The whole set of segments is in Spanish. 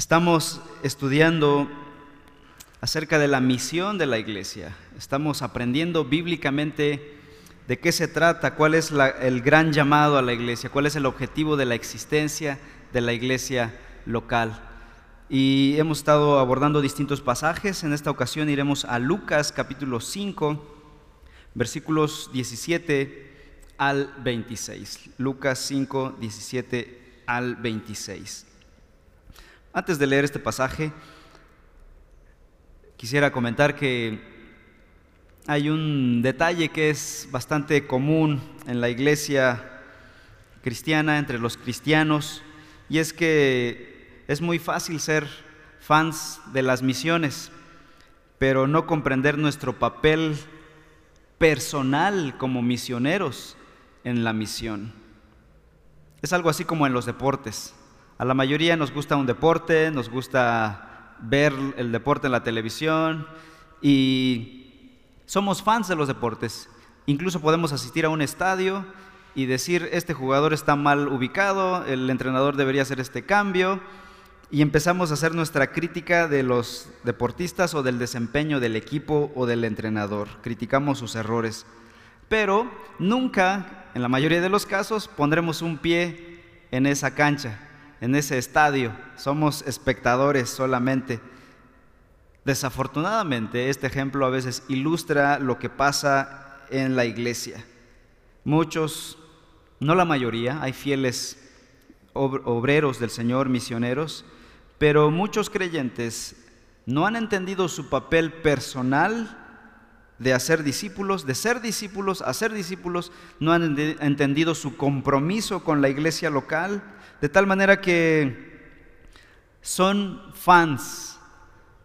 Estamos estudiando acerca de la misión de la iglesia. Estamos aprendiendo bíblicamente de qué se trata, cuál es el gran llamado a la iglesia, cuál es el objetivo de la existencia de la iglesia local. Y hemos estado abordando distintos pasajes. En esta ocasión iremos a Lucas capítulo 5, versículos 17 al 26. Lucas 5, 17 al 26. Antes de leer este pasaje, quisiera comentar que hay un detalle que es bastante común en la iglesia cristiana, entre los cristianos, y es que es muy fácil ser fans de las misiones, pero no comprender nuestro papel personal como misioneros en la misión. Es algo así como en los deportes. A la mayoría nos gusta un deporte, nos gusta ver el deporte en la televisión y somos fans de los deportes. Incluso podemos asistir a un estadio y decir, este jugador está mal ubicado, el entrenador debería hacer este cambio, y empezamos a hacer nuestra crítica de los deportistas o del desempeño del equipo o del entrenador. Criticamos sus errores. Pero nunca, en la mayoría de los casos, pondremos un pie en esa cancha en ese estadio, somos espectadores solamente. Desafortunadamente, este ejemplo a veces ilustra lo que pasa en la iglesia. Muchos, no la mayoría, hay fieles obreros del Señor, misioneros, pero muchos creyentes no han entendido su papel personal de hacer discípulos, de ser discípulos, hacer discípulos, no han entendido su compromiso con la iglesia local, de tal manera que son fans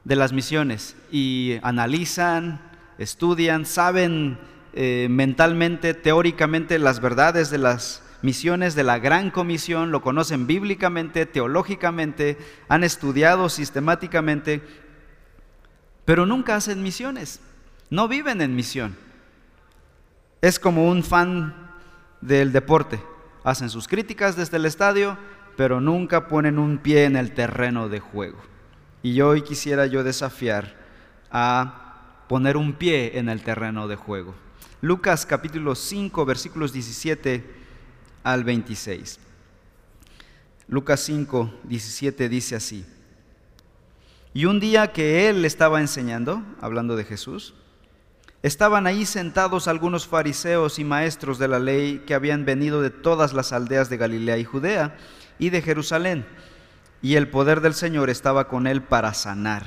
de las misiones y analizan, estudian, saben eh, mentalmente, teóricamente las verdades de las misiones de la gran comisión, lo conocen bíblicamente, teológicamente, han estudiado sistemáticamente, pero nunca hacen misiones. No viven en misión. Es como un fan del deporte. Hacen sus críticas desde el estadio, pero nunca ponen un pie en el terreno de juego. Y hoy quisiera yo desafiar a poner un pie en el terreno de juego. Lucas capítulo 5 versículos 17 al 26. Lucas 5, 17 dice así. Y un día que él estaba enseñando, hablando de Jesús, Estaban ahí sentados algunos fariseos y maestros de la ley que habían venido de todas las aldeas de Galilea y Judea y de Jerusalén, y el poder del Señor estaba con él para sanar.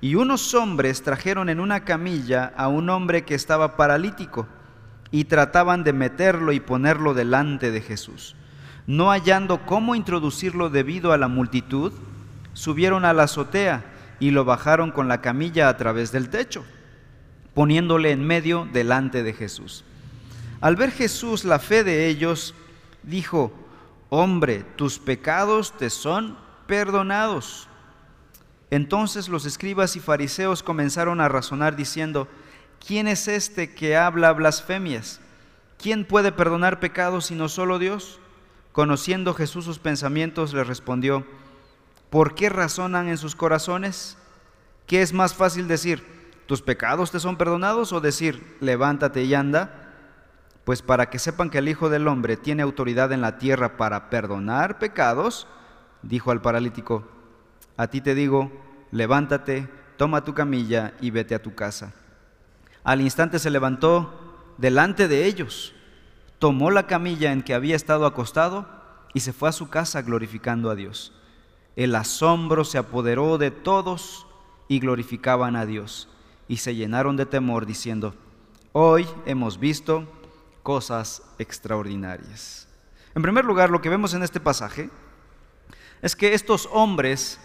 Y unos hombres trajeron en una camilla a un hombre que estaba paralítico y trataban de meterlo y ponerlo delante de Jesús. No hallando cómo introducirlo debido a la multitud, subieron a la azotea y lo bajaron con la camilla a través del techo poniéndole en medio delante de Jesús. Al ver Jesús la fe de ellos, dijo, hombre, tus pecados te son perdonados. Entonces los escribas y fariseos comenzaron a razonar diciendo, ¿quién es este que habla blasfemias? ¿Quién puede perdonar pecados sino solo Dios? Conociendo Jesús sus pensamientos, le respondió, ¿por qué razonan en sus corazones? ¿Qué es más fácil decir? ¿Tus pecados te son perdonados? O decir, levántate y anda. Pues para que sepan que el Hijo del Hombre tiene autoridad en la tierra para perdonar pecados, dijo al paralítico, a ti te digo, levántate, toma tu camilla y vete a tu casa. Al instante se levantó delante de ellos, tomó la camilla en que había estado acostado y se fue a su casa glorificando a Dios. El asombro se apoderó de todos y glorificaban a Dios y se llenaron de temor diciendo, hoy hemos visto cosas extraordinarias. En primer lugar, lo que vemos en este pasaje es que estos hombres,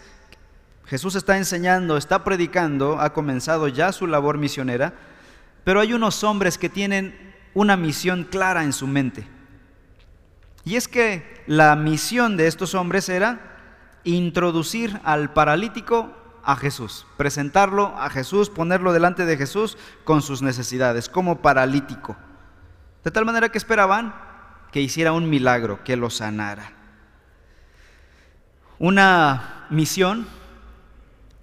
Jesús está enseñando, está predicando, ha comenzado ya su labor misionera, pero hay unos hombres que tienen una misión clara en su mente. Y es que la misión de estos hombres era introducir al paralítico a Jesús, presentarlo a Jesús, ponerlo delante de Jesús con sus necesidades, como paralítico. De tal manera que esperaban que hiciera un milagro, que lo sanara. Una misión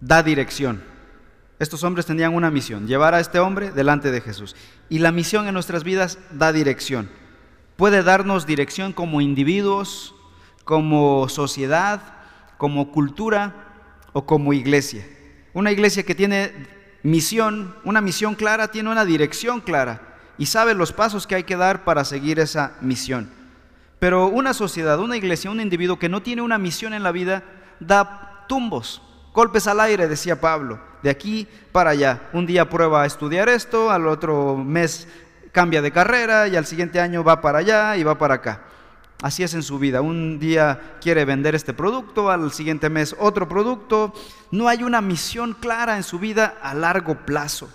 da dirección. Estos hombres tenían una misión, llevar a este hombre delante de Jesús. Y la misión en nuestras vidas da dirección. Puede darnos dirección como individuos, como sociedad, como cultura o como iglesia. Una iglesia que tiene misión, una misión clara, tiene una dirección clara y sabe los pasos que hay que dar para seguir esa misión. Pero una sociedad, una iglesia, un individuo que no tiene una misión en la vida, da tumbos, golpes al aire, decía Pablo, de aquí para allá. Un día prueba a estudiar esto, al otro mes cambia de carrera y al siguiente año va para allá y va para acá. Así es en su vida. Un día quiere vender este producto, al siguiente mes otro producto. No hay una misión clara en su vida a largo plazo.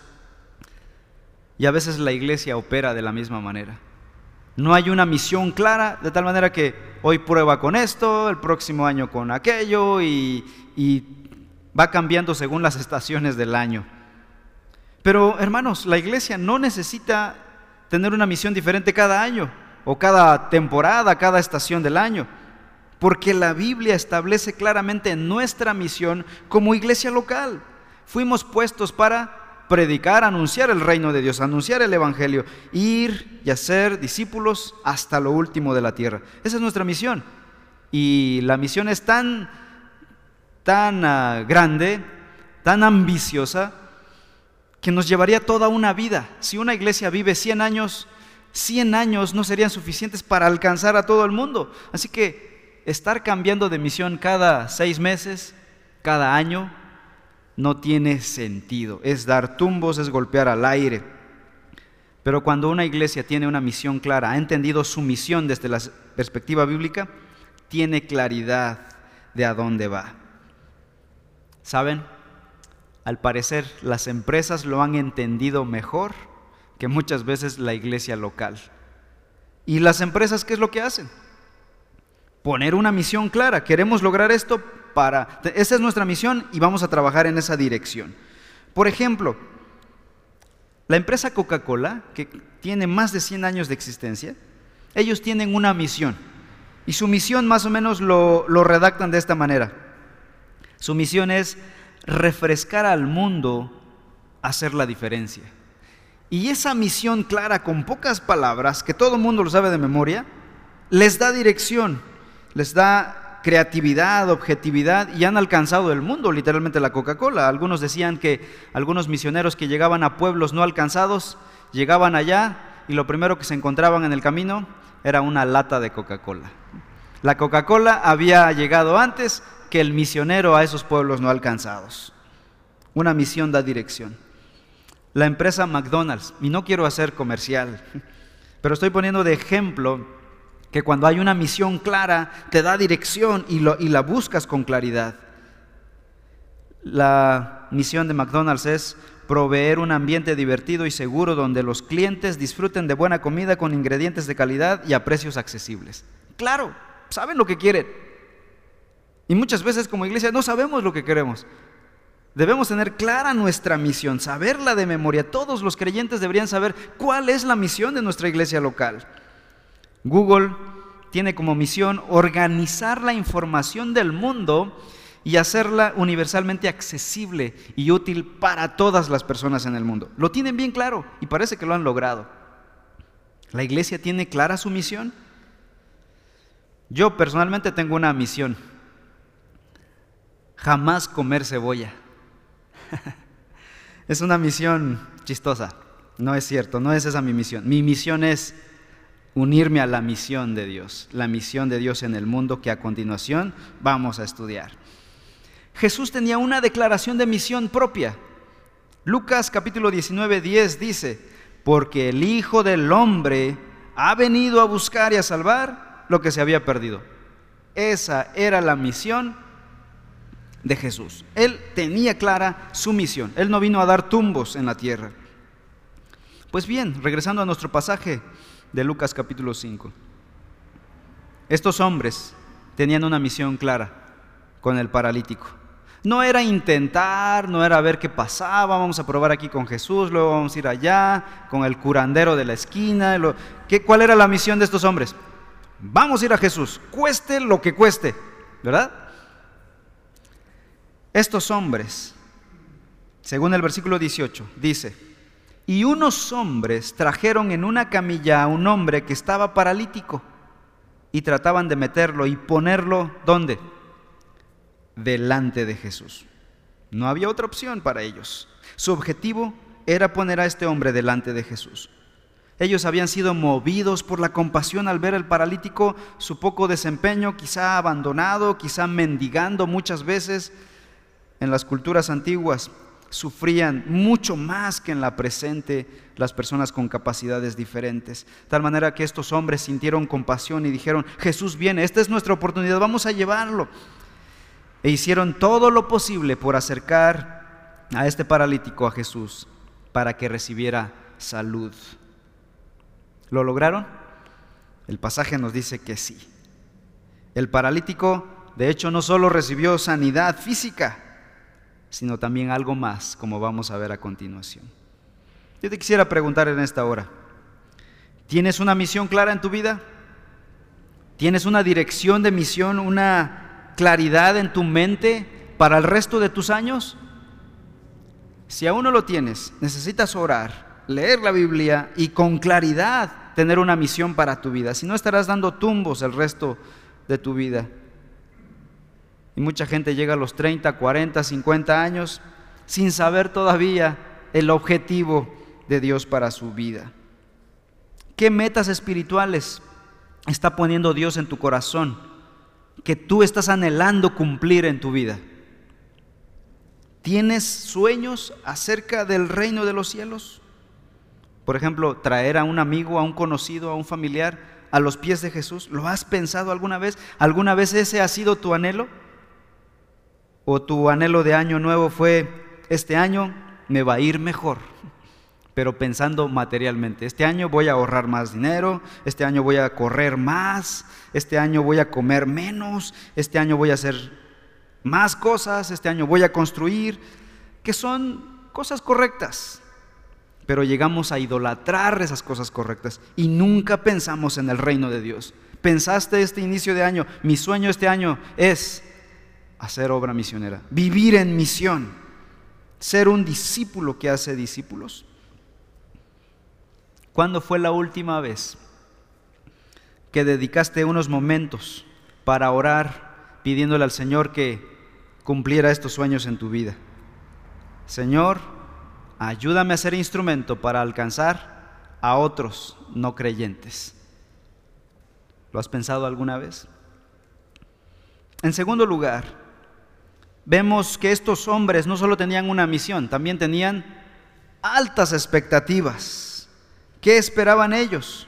Y a veces la iglesia opera de la misma manera. No hay una misión clara, de tal manera que hoy prueba con esto, el próximo año con aquello y, va cambiando según las estaciones del año. Pero hermanos, la iglesia no necesita tener una misión diferente cada año o cada temporada, cada estación del año, porque la Biblia establece claramente nuestra misión como iglesia local. Fuimos puestos para predicar, anunciar el reino de Dios, anunciar el Evangelio, ir y hacer discípulos hasta lo último de la tierra. Esa es nuestra misión. Y la misión es tan, tan ah, grande, tan ambiciosa, que nos llevaría toda una vida. Si una iglesia vive 100 años, 100 años no serían suficientes para alcanzar a todo el mundo. Así que estar cambiando de misión cada seis meses, cada año, no tiene sentido. Es dar tumbos, es golpear al aire. Pero cuando una iglesia tiene una misión clara, ha entendido su misión desde la perspectiva bíblica, tiene claridad de a dónde va. ¿Saben? Al parecer las empresas lo han entendido mejor que muchas veces la iglesia local. ¿Y las empresas qué es lo que hacen? Poner una misión clara. Queremos lograr esto, para... Esa es nuestra misión y vamos a trabajar en esa dirección. Por ejemplo, la empresa Coca-Cola, que tiene más de 100 años de existencia, ellos tienen una misión. Y su misión más o menos lo, lo redactan de esta manera. Su misión es refrescar al mundo, hacer la diferencia. Y esa misión clara, con pocas palabras, que todo el mundo lo sabe de memoria, les da dirección, les da creatividad, objetividad y han alcanzado el mundo, literalmente la Coca-Cola. Algunos decían que algunos misioneros que llegaban a pueblos no alcanzados, llegaban allá y lo primero que se encontraban en el camino era una lata de Coca-Cola. La Coca-Cola había llegado antes que el misionero a esos pueblos no alcanzados. Una misión da dirección. La empresa McDonald's, y no quiero hacer comercial, pero estoy poniendo de ejemplo que cuando hay una misión clara te da dirección y, la buscas con claridad. La misión de McDonald's es proveer un ambiente divertido y seguro donde los clientes disfruten de buena comida con ingredientes de calidad y a precios accesibles. Claro, saben lo que quieren. Y muchas veces como iglesia no sabemos lo que queremos. Debemos tener clara nuestra misión, saberla de memoria. Todos los creyentes deberían saber cuál es la misión de nuestra iglesia local. Google tiene como misión organizar la información del mundo y hacerla universalmente accesible y útil para todas las personas en el mundo. Lo tienen bien claro y parece que lo han logrado. ¿La iglesia tiene clara su misión? Yo personalmente tengo una misión. Jamás comer cebolla. es una misión chistosa. No es cierto, no es esa mi misión. Mi misión es unirme a la misión de Dios, la misión de Dios en el mundo que a continuación vamos a estudiar. Jesús tenía una declaración de misión propia. Lucas capítulo 19, 10 dice, porque el Hijo del Hombre ha venido a buscar y a salvar lo que se había perdido. Esa era la misión de Jesús. Él tenía clara su misión. Él no vino a dar tumbos en la tierra. Pues bien, regresando a nuestro pasaje, de Lucas capítulo 5. Estos hombres tenían una misión clara con el paralítico. No era intentar, no era ver qué pasaba, vamos a probar aquí con Jesús, luego vamos a ir allá, con el curandero de la esquina. ¿qué, ¿Cuál era la misión de estos hombres? Vamos a ir a Jesús, cueste lo que cueste, ¿verdad? Estos hombres, según el versículo 18, dice, y unos hombres trajeron en una camilla a un hombre que estaba paralítico y trataban de meterlo y ponerlo ¿dónde? Delante de Jesús. No había otra opción para ellos. Su objetivo era poner a este hombre delante de Jesús. Ellos habían sido movidos por la compasión al ver al paralítico su poco desempeño, quizá abandonado, quizá mendigando muchas veces. En las culturas antiguas sufrían mucho más que en la presente las personas con capacidades diferentes. Tal manera que estos hombres sintieron compasión y dijeron, Jesús viene, esta es nuestra oportunidad, vamos a llevarlo. E hicieron todo lo posible por acercar a este paralítico a Jesús para que recibiera salud. ¿Lo lograron? El pasaje nos dice que sí. El paralítico, de hecho, no solo recibió sanidad física, sino también algo más, como vamos a ver a continuación. Yo te quisiera preguntar en esta hora, ¿tienes una misión clara en tu vida? ¿Tienes una dirección de misión, una claridad en tu mente para el resto de tus años? Si aún no lo tienes, necesitas orar, leer la Biblia y con claridad tener una misión para tu vida, si no estarás dando tumbos el resto de tu vida. Y mucha gente llega a los 30, 40, 50 años sin saber todavía el objetivo de Dios para su vida. ¿Qué metas espirituales está poniendo Dios en tu corazón que tú estás anhelando cumplir en tu vida? ¿Tienes sueños acerca del reino de los cielos? Por ejemplo, traer a un amigo, a un conocido, a un familiar a los pies de Jesús. ¿Lo has pensado alguna vez? ¿Alguna vez ese ha sido tu anhelo? ¿O tu anhelo de año nuevo fue, este año me va a ir mejor? Pero pensando materialmente, este año voy a ahorrar más dinero, este año voy a correr más, este año voy a comer menos, este año voy a hacer más cosas, este año voy a construir, que son cosas correctas, pero llegamos a idolatrar esas cosas correctas y nunca pensamos en el reino de Dios. Pensaste este inicio de año, mi sueño este año es hacer obra misionera, vivir en misión, ser un discípulo que hace discípulos. ¿Cuándo fue la última vez que dedicaste unos momentos para orar pidiéndole al Señor que cumpliera estos sueños en tu vida? Señor, ayúdame a ser instrumento para alcanzar a otros no creyentes. ¿Lo has pensado alguna vez? En segundo lugar, vemos que estos hombres no solo tenían una misión, también tenían altas expectativas. ¿Qué esperaban ellos?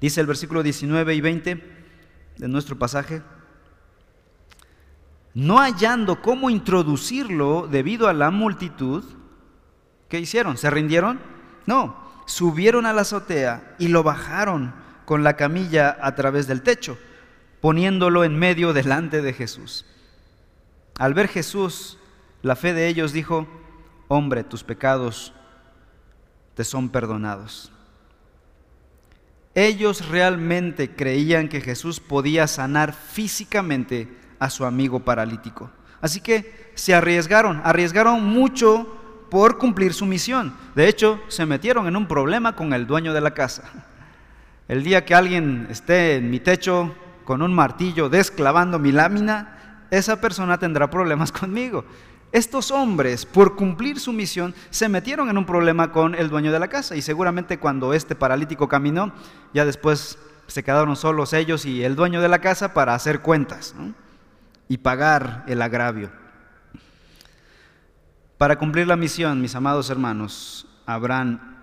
Dice el versículo 19 y 20 de nuestro pasaje no hallando cómo introducirlo debido a la multitud, ¿qué hicieron? ¿Se rindieron? No, subieron a la azotea y lo bajaron con la camilla a través del techo, poniéndolo en medio delante de Jesús. Al ver Jesús, la fe de ellos dijo, hombre, tus pecados te son perdonados. Ellos realmente creían que Jesús podía sanar físicamente a su amigo paralítico. Así que se arriesgaron, arriesgaron mucho por cumplir su misión. De hecho, se metieron en un problema con el dueño de la casa. El día que alguien esté en mi techo con un martillo desclavando mi lámina, esa persona tendrá problemas conmigo. Estos hombres, por cumplir su misión, se metieron en un problema con el dueño de la casa y seguramente cuando este paralítico caminó, ya después se quedaron solos ellos y el dueño de la casa para hacer cuentas y pagar el agravio. Para cumplir la misión, mis amados hermanos, habrán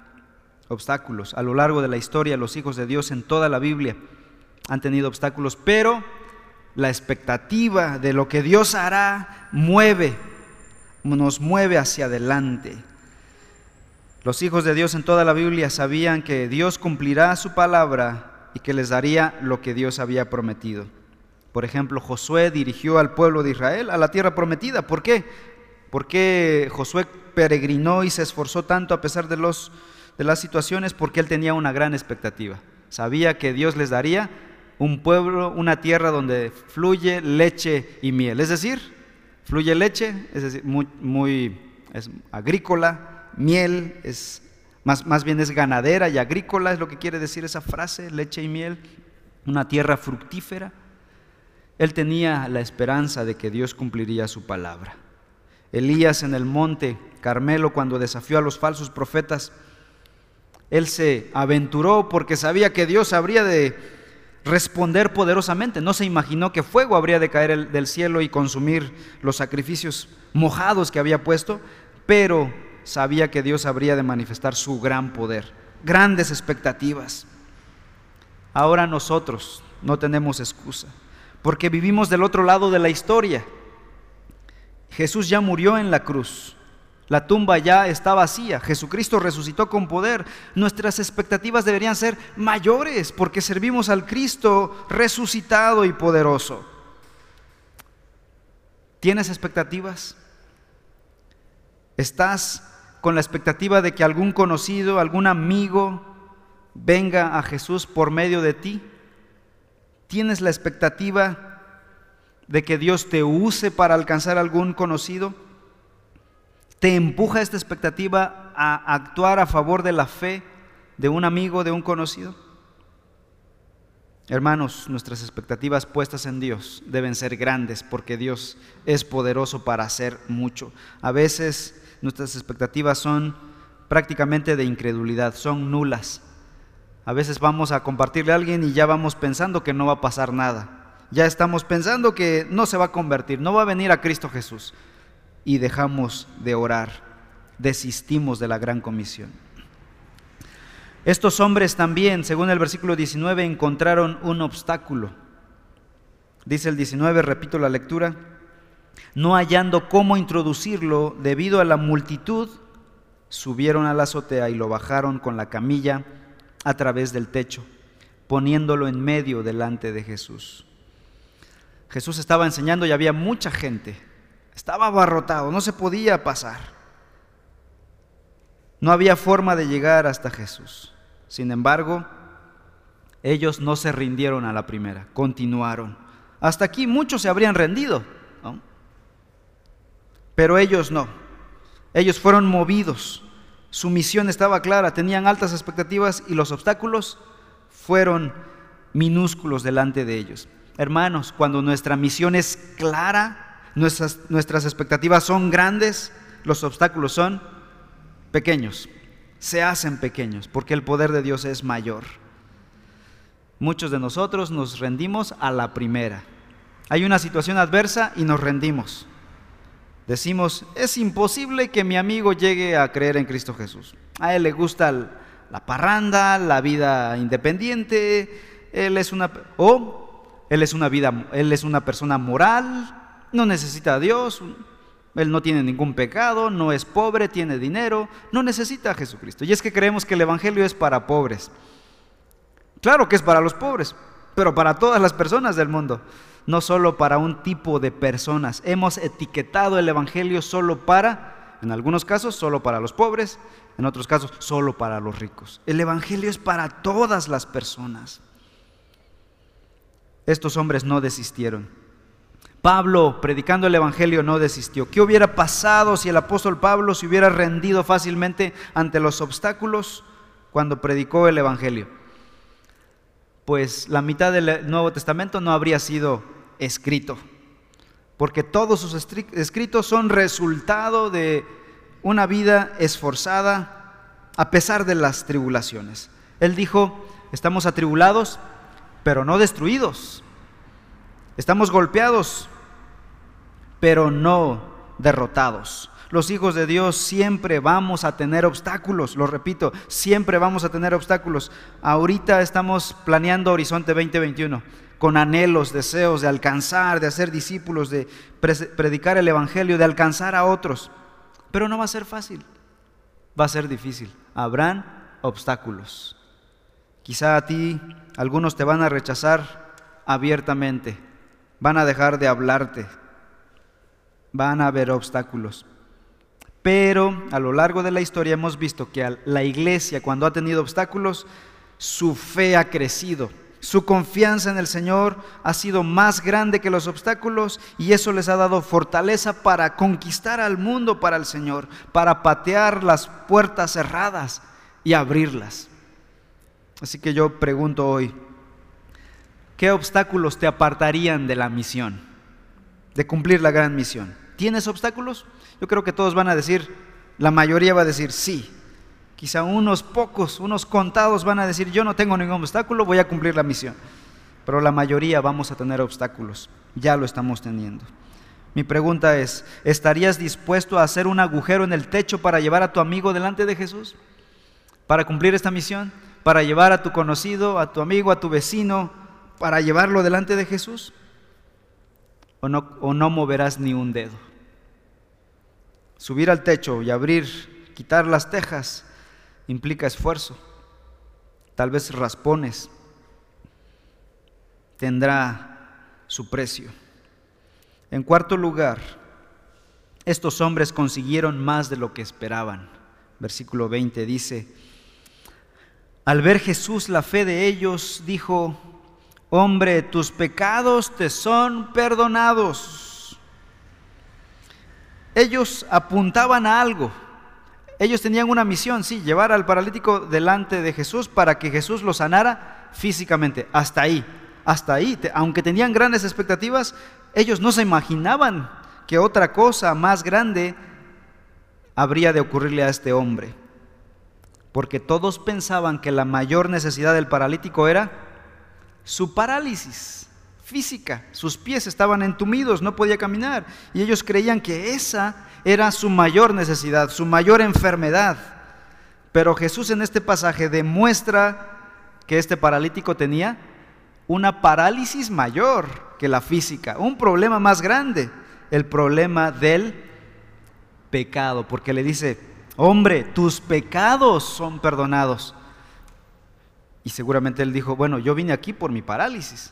obstáculos. A lo largo de la historia, los hijos de Dios en toda la Biblia han tenido obstáculos, pero la expectativa de lo que Dios hará mueve, nos mueve hacia adelante. Los hijos de Dios en toda la Biblia sabían que Dios cumplirá su palabra y que les daría lo que Dios había prometido. Por ejemplo, Josué dirigió al pueblo de Israel a la tierra prometida. ¿Por qué? Porque Josué peregrinó y se esforzó tanto a pesar de, los, de las situaciones? Porque él tenía una gran expectativa. Sabía que Dios les daría un pueblo, una tierra donde fluye leche y miel. Es decir, Fluye leche, es decir, muy, muy es agrícola, miel, es, más, más bien es ganadera y agrícola, es lo que quiere decir esa frase, leche y miel, una tierra fructífera. Él tenía la esperanza de que Dios cumpliría su palabra. Elías en el monte Carmelo, cuando desafió a los falsos profetas, él se aventuró porque sabía que Dios habría de responder poderosamente. No se imaginó que fuego habría de caer del cielo y consumir los sacrificios mojados que había puesto, pero sabía que Dios habría de manifestar su gran poder, grandes expectativas. Ahora nosotros no tenemos excusa, porque vivimos del otro lado de la historia. Jesús ya murió en la cruz. La tumba ya está vacía. Jesucristo resucitó con poder. Nuestras expectativas deberían ser mayores porque servimos al Cristo resucitado y poderoso. ¿Tienes expectativas? ¿Estás con la expectativa de que algún conocido, algún amigo venga a Jesús por medio de ti? ¿Tienes la expectativa de que Dios te use para alcanzar algún conocido? ¿Te empuja esta expectativa a actuar a favor de la fe de un amigo, de un conocido? Hermanos, nuestras expectativas puestas en Dios deben ser grandes porque Dios es poderoso para hacer mucho. A veces nuestras expectativas son prácticamente de incredulidad, son nulas. A veces vamos a compartirle a alguien y ya vamos pensando que no va a pasar nada. Ya estamos pensando que no se va a convertir, no va a venir a Cristo Jesús y dejamos de orar, desistimos de la gran comisión. Estos hombres también, según el versículo 19, encontraron un obstáculo. Dice el 19, repito la lectura, no hallando cómo introducirlo debido a la multitud, subieron a la azotea y lo bajaron con la camilla a través del techo, poniéndolo en medio delante de Jesús. Jesús estaba enseñando y había mucha gente. Estaba abarrotado, no se podía pasar. No había forma de llegar hasta Jesús. Sin embargo, ellos no se rindieron a la primera, continuaron. Hasta aquí muchos se habrían rendido, pero ellos no. Ellos fueron movidos. Su misión estaba clara, tenían altas expectativas y los obstáculos fueron minúsculos delante de ellos. Hermanos, cuando nuestra misión es clara, nuestras, nuestras expectativas son grandes, los obstáculos son pequeños, se hacen pequeños, porque el poder de Dios es mayor. Muchos de nosotros nos rendimos a la primera. Hay una situación adversa y nos rendimos. Decimos, es imposible que mi amigo llegue a creer en Cristo Jesús. A él le gusta la parranda, la vida independiente, él es una o él es una vida, él es una persona moral, no necesita a Dios, él no tiene ningún pecado, no es pobre, tiene dinero, no necesita a Jesucristo. Y es que creemos que el Evangelio es para pobres. Claro que es para los pobres, pero para todas las personas del mundo, no solo para un tipo de personas. Hemos etiquetado el Evangelio solo para, en algunos casos, solo para los pobres, en otros casos, solo para los ricos. El Evangelio es para todas las personas. Estos hombres no desistieron. Pablo, predicando el Evangelio, no desistió. ¿Qué hubiera pasado si el apóstol Pablo se hubiera rendido fácilmente ante los obstáculos cuando predicó el Evangelio? Pues la mitad del Nuevo Testamento no habría sido escrito, porque todos sus escritos son resultado de una vida esforzada a pesar de las tribulaciones. Él dijo, estamos atribulados, pero no destruidos. Estamos golpeados, pero no derrotados. Los hijos de Dios siempre vamos a tener obstáculos, lo repito, siempre vamos a tener obstáculos. Ahorita estamos planeando Horizonte 2021 con anhelos, deseos de alcanzar, de hacer discípulos, de predicar el Evangelio, de alcanzar a otros. Pero no va a ser fácil, va a ser difícil. Habrán obstáculos. Quizá a ti algunos te van a rechazar abiertamente, van a dejar de hablarte, van a haber obstáculos. Pero a lo largo de la historia hemos visto que la iglesia cuando ha tenido obstáculos, su fe ha crecido, Su confianza en el Señor ha sido más grande que los obstáculos y eso les ha dado fortaleza para conquistar al mundo para el Señor, para patear las puertas cerradas y abrirlas. Así que yo pregunto hoy, ¿qué obstáculos te apartarían de la misión, de cumplir la gran misión? ¿Tienes obstáculos? Yo creo que todos van a decir, la mayoría va a decir sí. Quizá unos pocos, unos contados van a decir, yo no tengo ningún obstáculo, voy a cumplir la misión. Pero la mayoría vamos a tener obstáculos, ya lo estamos teniendo. Mi pregunta es, ¿estarías dispuesto a hacer un agujero en el techo para llevar a tu amigo delante de Jesús? ¿Para cumplir esta misión? ¿Para llevar a tu conocido, a tu amigo, a tu vecino, para llevarlo delante de Jesús? ¿O no, moverás ni un dedo? Subir al techo y abrir, quitar las tejas, implica esfuerzo, tal vez raspones, tendrá su precio. En cuarto lugar, estos hombres consiguieron más de lo que esperaban. Versículo 20 dice, al ver Jesús la fe de ellos, dijo, hombre, tus pecados te son perdonados. Ellos apuntaban a algo, ellos tenían una misión, sí, llevar al paralítico delante de Jesús para que Jesús lo sanara físicamente. Hasta ahí, hasta ahí. Aunque tenían grandes expectativas, ellos no se imaginaban que otra cosa más grande habría de ocurrirle a este hombre. Porque todos pensaban que la mayor necesidad del paralítico era su parálisis física. Sus pies estaban entumidos, no podía caminar. Y ellos creían que esa era su mayor necesidad, su mayor enfermedad. Pero Jesús en este pasaje demuestra que este paralítico tenía una parálisis mayor que la física, un problema más grande, el problema del pecado, porque le dice, hombre, tus pecados son perdonados. Y seguramente él dijo, bueno, yo vine aquí por mi parálisis.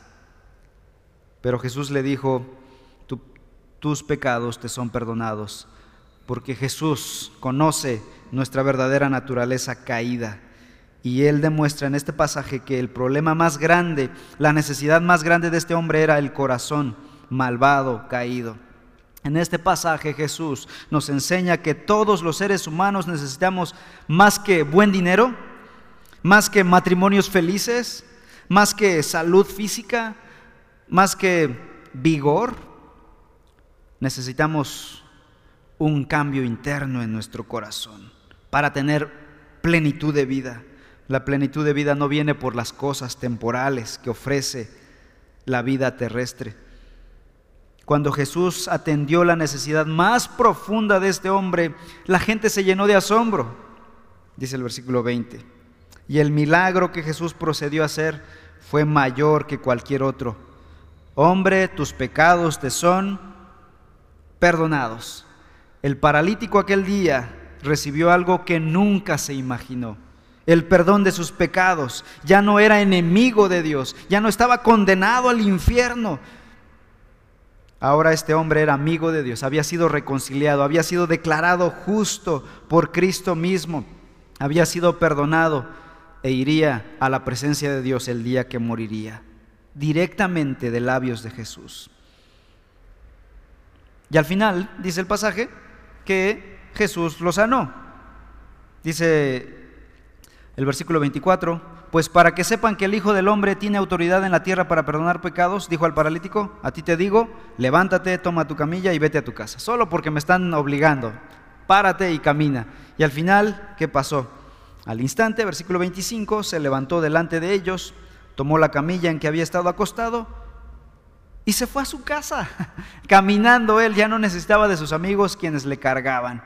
Pero Jesús le dijo, tus pecados te son perdonados porque Jesús conoce nuestra verdadera naturaleza caída. Y él demuestra en este pasaje que el problema más grande, la necesidad más grande de este hombre era el corazón malvado, caído. En este pasaje Jesús nos enseña que todos los seres humanos necesitamos más que buen dinero, más que matrimonios felices, más que salud física, más que vigor. Necesitamos un cambio interno en nuestro corazón para tener plenitud de vida. La plenitud de vida no viene por las cosas temporales que ofrece la vida terrestre. Cuando Jesús atendió la necesidad más profunda de este hombre, la gente se llenó de asombro, dice el versículo 20. Y el milagro que Jesús procedió a hacer fue mayor que cualquier otro. Hombre, tus pecados te son perdonados. El paralítico aquel día recibió algo que nunca se imaginó. El perdón de sus pecados. Ya no era enemigo de Dios. Ya no estaba condenado al infierno. Ahora este hombre era amigo de Dios. Había sido reconciliado. Había sido declarado justo por Cristo mismo. Había sido perdonado e iría a la presencia de Dios el día que moriría. Directamente de labios de Jesús. Y al final, dice el pasaje, que Jesús lo sanó. Dice el versículo 24, pues para que sepan que el Hijo del Hombre tiene autoridad en la tierra para perdonar pecados, dijo al paralítico, a ti te digo, levántate, toma tu camilla y vete a tu casa, solo porque me están obligando, párate y camina. Y al final, ¿qué pasó? Al instante, versículo 25, se levantó delante de ellos, tomó la camilla en que había estado acostado y se fue a su casa. Caminando él ya no necesitaba de sus amigos quienes le cargaban.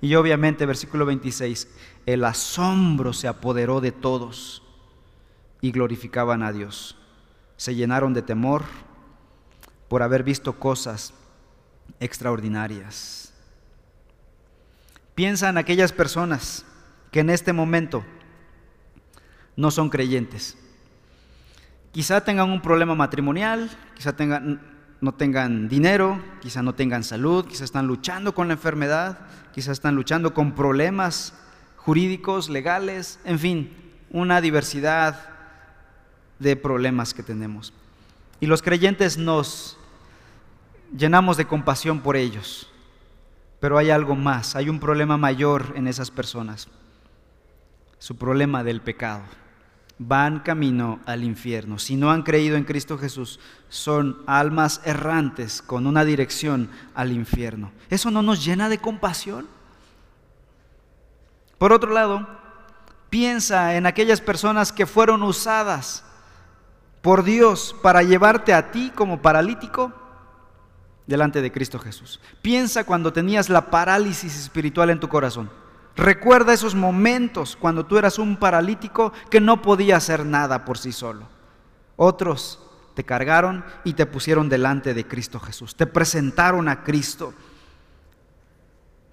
Y obviamente, versículo 26, el asombro se apoderó de todos y glorificaban a Dios. Se llenaron de temor por haber visto cosas extraordinarias. Piensa en aquellas personas que en este momento no son creyentes Quizá tengan un problema matrimonial, quizá no tengan dinero, quizá no tengan salud, quizá están luchando con la enfermedad, quizá están luchando con problemas jurídicos, legales, en fin, una diversidad de problemas que tenemos. Y los creyentes nos llenamos de compasión por ellos. Pero hay algo más, hay un problema mayor en esas personas. Su problema del pecado. Van camino al infierno. Si no han creído en Cristo Jesús, son almas errantes con una dirección al infierno. ¿Eso no nos llena de compasión? Por otro lado, piensa en aquellas personas que fueron usadas por Dios para llevarte a ti como paralítico delante de Cristo Jesús. Piensa cuando tenías la parálisis espiritual en tu corazón. Recuerda esos momentos cuando tú eras un paralítico que no podía hacer nada por sí solo. Otros te cargaron y te pusieron delante de Cristo Jesús. Te presentaron a Cristo.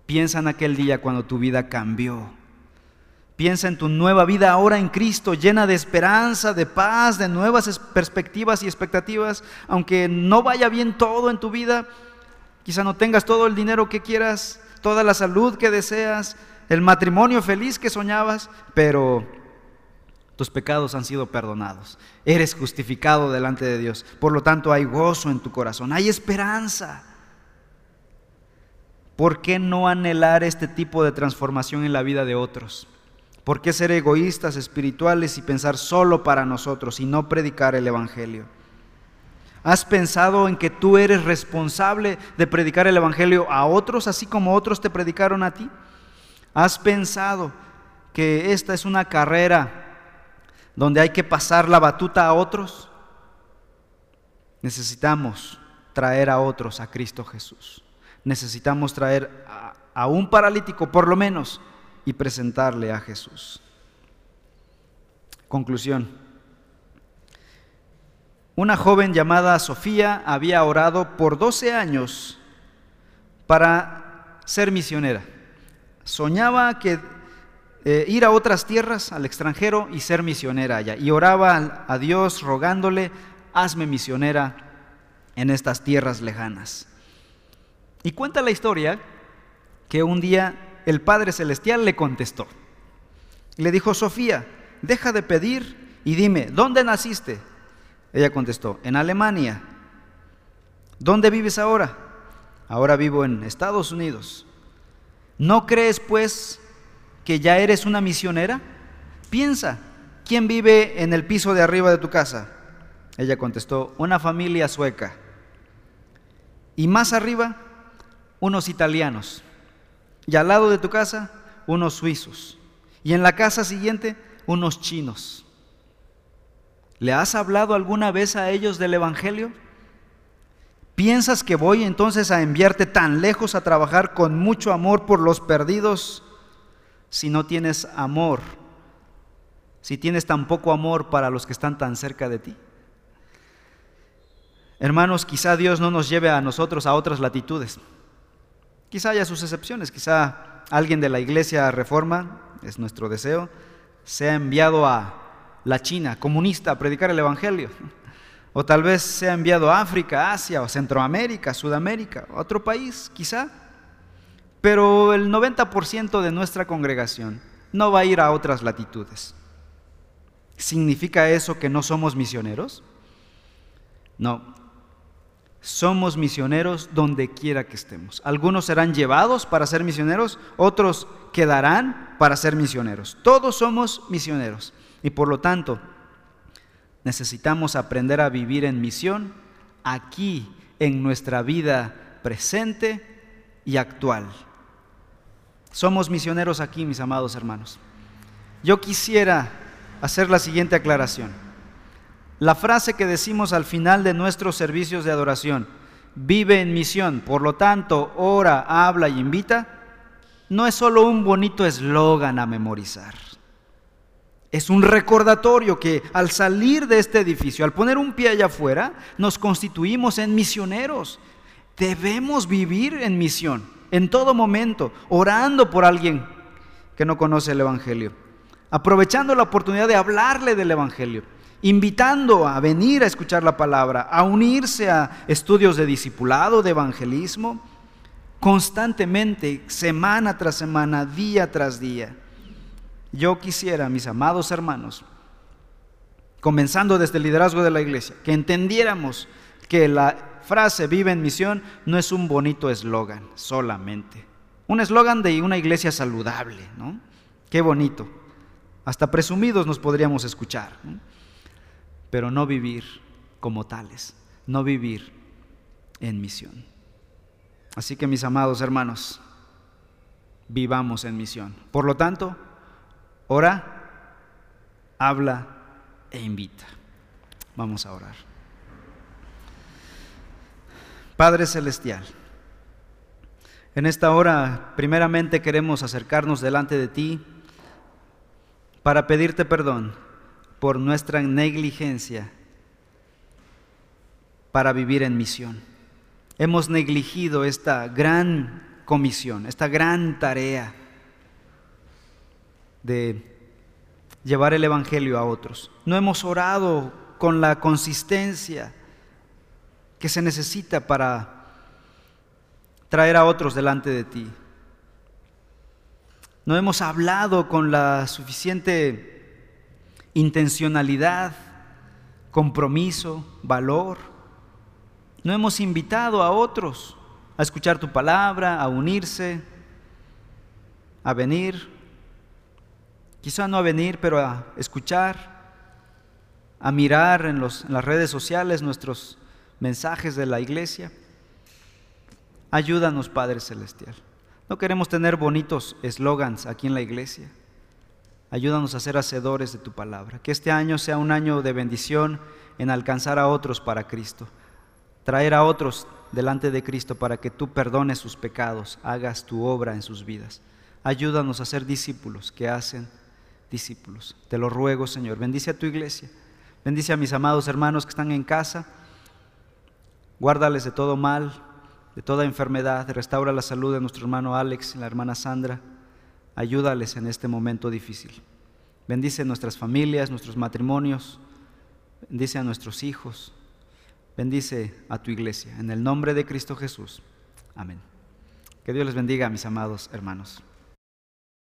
Piensa en aquel día cuando tu vida cambió Piensa en tu nueva vida ahora en Cristo, llena de esperanza, de paz, de nuevas perspectivas y expectativas. Aunque no vaya bien todo en tu vida, quizá no tengas todo el dinero que quieras, toda la salud que deseas, el matrimonio feliz que soñabas, pero tus pecados han sido perdonados. Eres justificado delante de Dios. Por lo tanto, hay gozo en tu corazón, hay esperanza. ¿Por qué no anhelar este tipo de transformación en la vida de otros? ¿Por qué ser egoístas espirituales y pensar solo para nosotros y no predicar el Evangelio? ¿Has pensado en que tú eres responsable de predicar el Evangelio a otros así como otros te predicaron a ti? ¿Has pensado que esta es una carrera donde hay que pasar la batuta a otros? Necesitamos traer a otros a Cristo Jesús. Necesitamos traer a, a un paralítico por lo menos y presentarle a Jesús. Conclusión. Una joven llamada Sofía había orado por 12 años para ser misionera. Soñaba que eh, ir a otras tierras, al extranjero, y ser misionera allá. Y oraba a Dios rogándole, hazme misionera en estas tierras lejanas. Y cuenta la historia que un día el Padre Celestial le contestó. Le dijo, Sofía, deja de pedir y dime, ¿dónde naciste? Ella contestó, en Alemania. ¿Dónde vives ahora? Ahora vivo en Estados Unidos. ¿No crees pues que ya eres una misionera? Piensa, ¿quién vive en el piso de arriba de tu casa? Ella contestó, una familia sueca. Y más arriba, unos italianos. Y al lado de tu casa, unos suizos. Y en la casa siguiente, unos chinos. ¿Le has hablado alguna vez a ellos del Evangelio? ¿Piensas que voy entonces a enviarte tan lejos a trabajar con mucho amor por los perdidos si no tienes amor? Si tienes tan poco amor para los que están tan cerca de ti. Hermanos, quizá Dios no nos lleve a nosotros a otras latitudes. Quizá haya sus excepciones, quizá alguien de la iglesia reforma, es nuestro deseo, sea enviado a la China comunista a predicar el Evangelio. O tal vez sea enviado a África, Asia, o Centroamérica, Sudamérica, otro país, quizá. Pero el 90% de nuestra congregación no va a ir a otras latitudes. ¿Significa eso que no somos misioneros? No, somos misioneros donde quiera que estemos. Algunos serán llevados para ser misioneros, otros quedarán para ser misioneros. Todos somos misioneros y por lo tanto necesitamos aprender a vivir en misión aquí en nuestra vida presente y actual. Somos misioneros aquí, mis amados hermanos. Yo quisiera hacer la siguiente aclaración. La frase que decimos al final de nuestros servicios de adoración, vive en misión, por lo tanto, ora, habla y invita, no es solo un bonito eslogan a memorizar. Es un recordatorio que al salir de este edificio, al poner un pie allá afuera, nos constituimos en misioneros. Debemos vivir en misión, en todo momento, orando por alguien que no conoce el Evangelio, aprovechando la oportunidad de hablarle del Evangelio invitando a venir a escuchar la palabra, a unirse a estudios de discipulado, de evangelismo, constantemente, semana tras semana, día tras día. Yo quisiera, mis amados hermanos, comenzando desde el liderazgo de la iglesia, que entendiéramos que la frase vive en misión no es un bonito eslogan solamente. Un eslogan de una iglesia saludable, ¿no? Qué bonito. Hasta presumidos nos podríamos escuchar, pero no vivir como tales, no vivir en misión. Así que mis amados hermanos, vivamos en misión. Por lo tanto, ora, habla e invita. Vamos a orar. Padre Celestial, en esta hora primeramente queremos acercarnos delante de ti para pedirte perdón por nuestra negligencia para vivir en misión. Hemos negligido esta gran comisión, esta gran tarea de llevar el Evangelio a otros. No hemos orado con la consistencia que se necesita para traer a otros delante de ti. No hemos hablado con la suficiente intencionalidad, compromiso, valor. No hemos invitado a otros a escuchar tu palabra, a unirse, a venir. Quizá no a venir, pero a escuchar, a mirar en, en las redes sociales nuestros mensajes de la iglesia. Ayúdanos, Padre Celestial. No queremos tener bonitos eslogans aquí en la iglesia. Ayúdanos a ser hacedores de tu palabra. Que este año sea un año de bendición en alcanzar a otros para Cristo. Traer a otros delante de Cristo para que tú perdones sus pecados, hagas tu obra en sus vidas. Ayúdanos a ser discípulos que hacen discípulos. Te lo ruego, Señor. Bendice a tu iglesia. Bendice a mis amados hermanos que están en casa. Guárdales de todo mal, de toda enfermedad. Restaura la salud de nuestro hermano Alex y la hermana Sandra. Ayúdales en este momento difícil. Bendice nuestras familias, nuestros matrimonios. Bendice a nuestros hijos. Bendice a tu iglesia. En el nombre de Cristo Jesús. Amén. Que Dios les bendiga, mis amados hermanos.